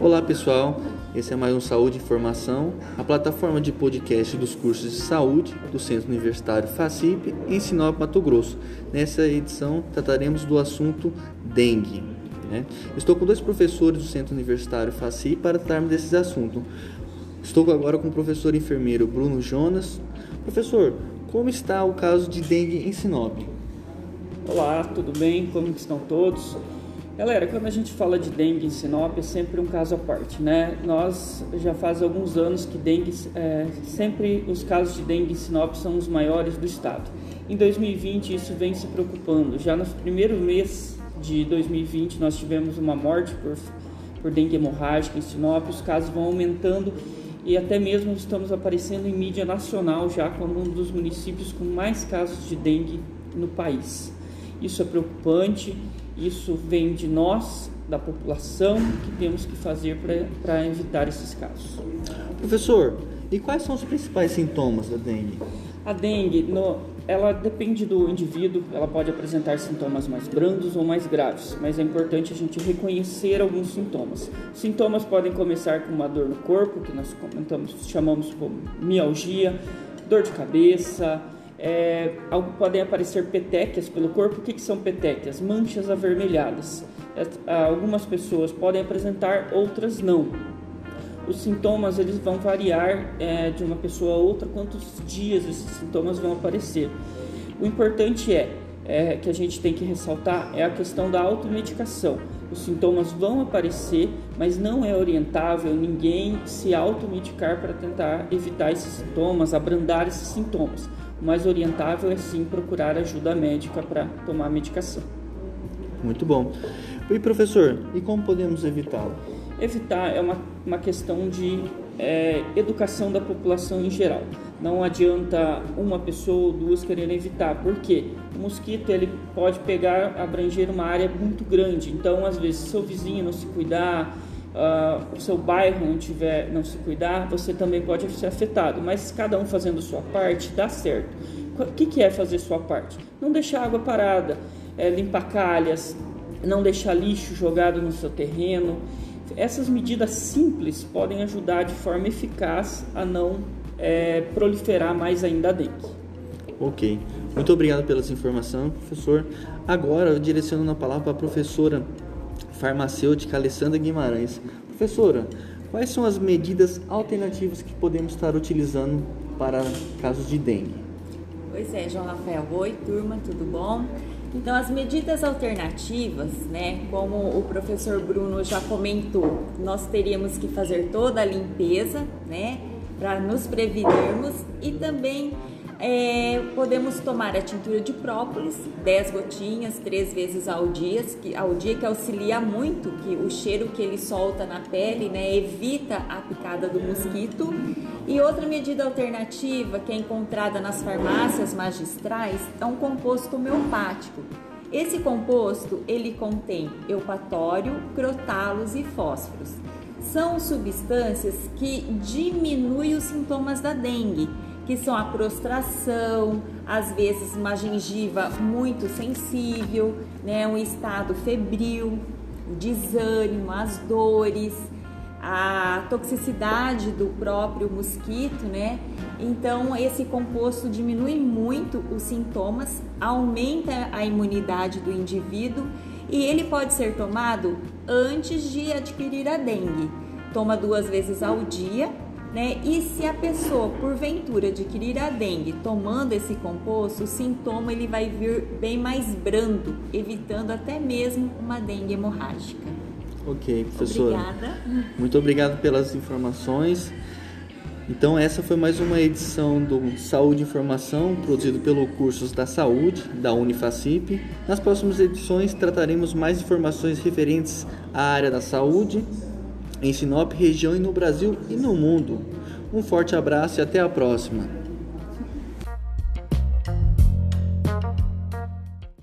Olá pessoal, esse é mais um Saúde e Informação, a plataforma de podcast dos cursos de saúde do Centro Universitário FACIP em Sinop, Mato Grosso. Nessa edição trataremos do assunto dengue. Né? Estou com dois professores do Centro Universitário FACIP para tratarmos desses assuntos. Estou agora com o professor enfermeiro Bruno Jonas. Professor, como está o caso de dengue em Sinop? Olá, tudo bem? Como estão todos? Galera, quando a gente fala de dengue em Sinop, é sempre um caso à parte, né? Nós já faz alguns anos que dengue, é, sempre os casos de dengue em Sinop são os maiores do estado. Em 2020 isso vem se preocupando. Já no primeiro mês de 2020 nós tivemos uma morte por, por dengue hemorrágica em Sinop, os casos vão aumentando e até mesmo estamos aparecendo em mídia nacional já como um dos municípios com mais casos de dengue no país. Isso é preocupante isso vem de nós, da população, que temos que fazer para evitar esses casos. Professor, e quais são os principais sintomas da dengue? A dengue, no, ela depende do indivíduo, ela pode apresentar sintomas mais brandos ou mais graves, mas é importante a gente reconhecer alguns sintomas. Sintomas podem começar com uma dor no corpo, que nós comentamos, chamamos como mialgia, dor de cabeça, é, podem aparecer petequias pelo corpo. O que, que são petequias? Manchas avermelhadas. É, algumas pessoas podem apresentar, outras não. Os sintomas eles vão variar é, de uma pessoa a outra, quantos dias esses sintomas vão aparecer. O importante é, é que a gente tem que ressaltar é a questão da automedicação. Os sintomas vão aparecer, mas não é orientável ninguém se automedicar para tentar evitar esses sintomas, abrandar esses sintomas. O mais orientável é sim procurar ajuda médica para tomar a medicação. Muito bom. E professor, e como podemos evitá-lo? Evitar é uma, uma questão de é, educação da população em geral. Não adianta uma pessoa ou duas quererem evitar, porque o mosquito ele pode pegar, abranger uma área muito grande. Então, às vezes, se seu vizinho não se cuidar, uh, o seu bairro não tiver, não se cuidar, você também pode ser afetado. Mas cada um fazendo sua parte dá certo. O que, que é fazer sua parte? Não deixar água parada, é, limpar calhas, não deixar lixo jogado no seu terreno. Essas medidas simples podem ajudar de forma eficaz a não é, proliferar mais ainda a dengue. Ok. Muito obrigado pelas informações, professor. Agora, eu direciono a palavra para a professora farmacêutica Alessandra Guimarães. Professora, quais são as medidas alternativas que podemos estar utilizando para casos de dengue? Pois é, João Rafael. Oi, turma, tudo bom? Então, as medidas alternativas, né, como o professor Bruno já comentou, nós teríamos que fazer toda a limpeza, né, para nos prevenirmos e também é, podemos tomar a tintura de própolis, 10 gotinhas, três vezes ao dia, que, ao dia que auxilia muito, que o cheiro que ele solta na pele né, evita a picada do mosquito. E outra medida alternativa que é encontrada nas farmácias magistrais é um composto homeopático. Esse composto ele contém eupatório, crotalos e fósforos. São substâncias que diminuem os sintomas da dengue que são a prostração, às vezes uma gengiva muito sensível, né, um estado febril, o desânimo, as dores, a toxicidade do próprio mosquito, né? Então esse composto diminui muito os sintomas, aumenta a imunidade do indivíduo e ele pode ser tomado antes de adquirir a dengue. Toma duas vezes ao dia né? E se a pessoa porventura adquirir a dengue tomando esse composto, o sintoma ele vai vir bem mais brando, evitando até mesmo uma dengue hemorrágica. Ok, professora. Obrigada. Muito obrigado pelas informações. Então essa foi mais uma edição do Saúde e Informação, produzido pelo Cursos da Saúde da Unifacip. Nas próximas edições trataremos mais informações referentes à área da saúde em Sinop, região e no Brasil e no mundo. Um forte abraço e até a próxima.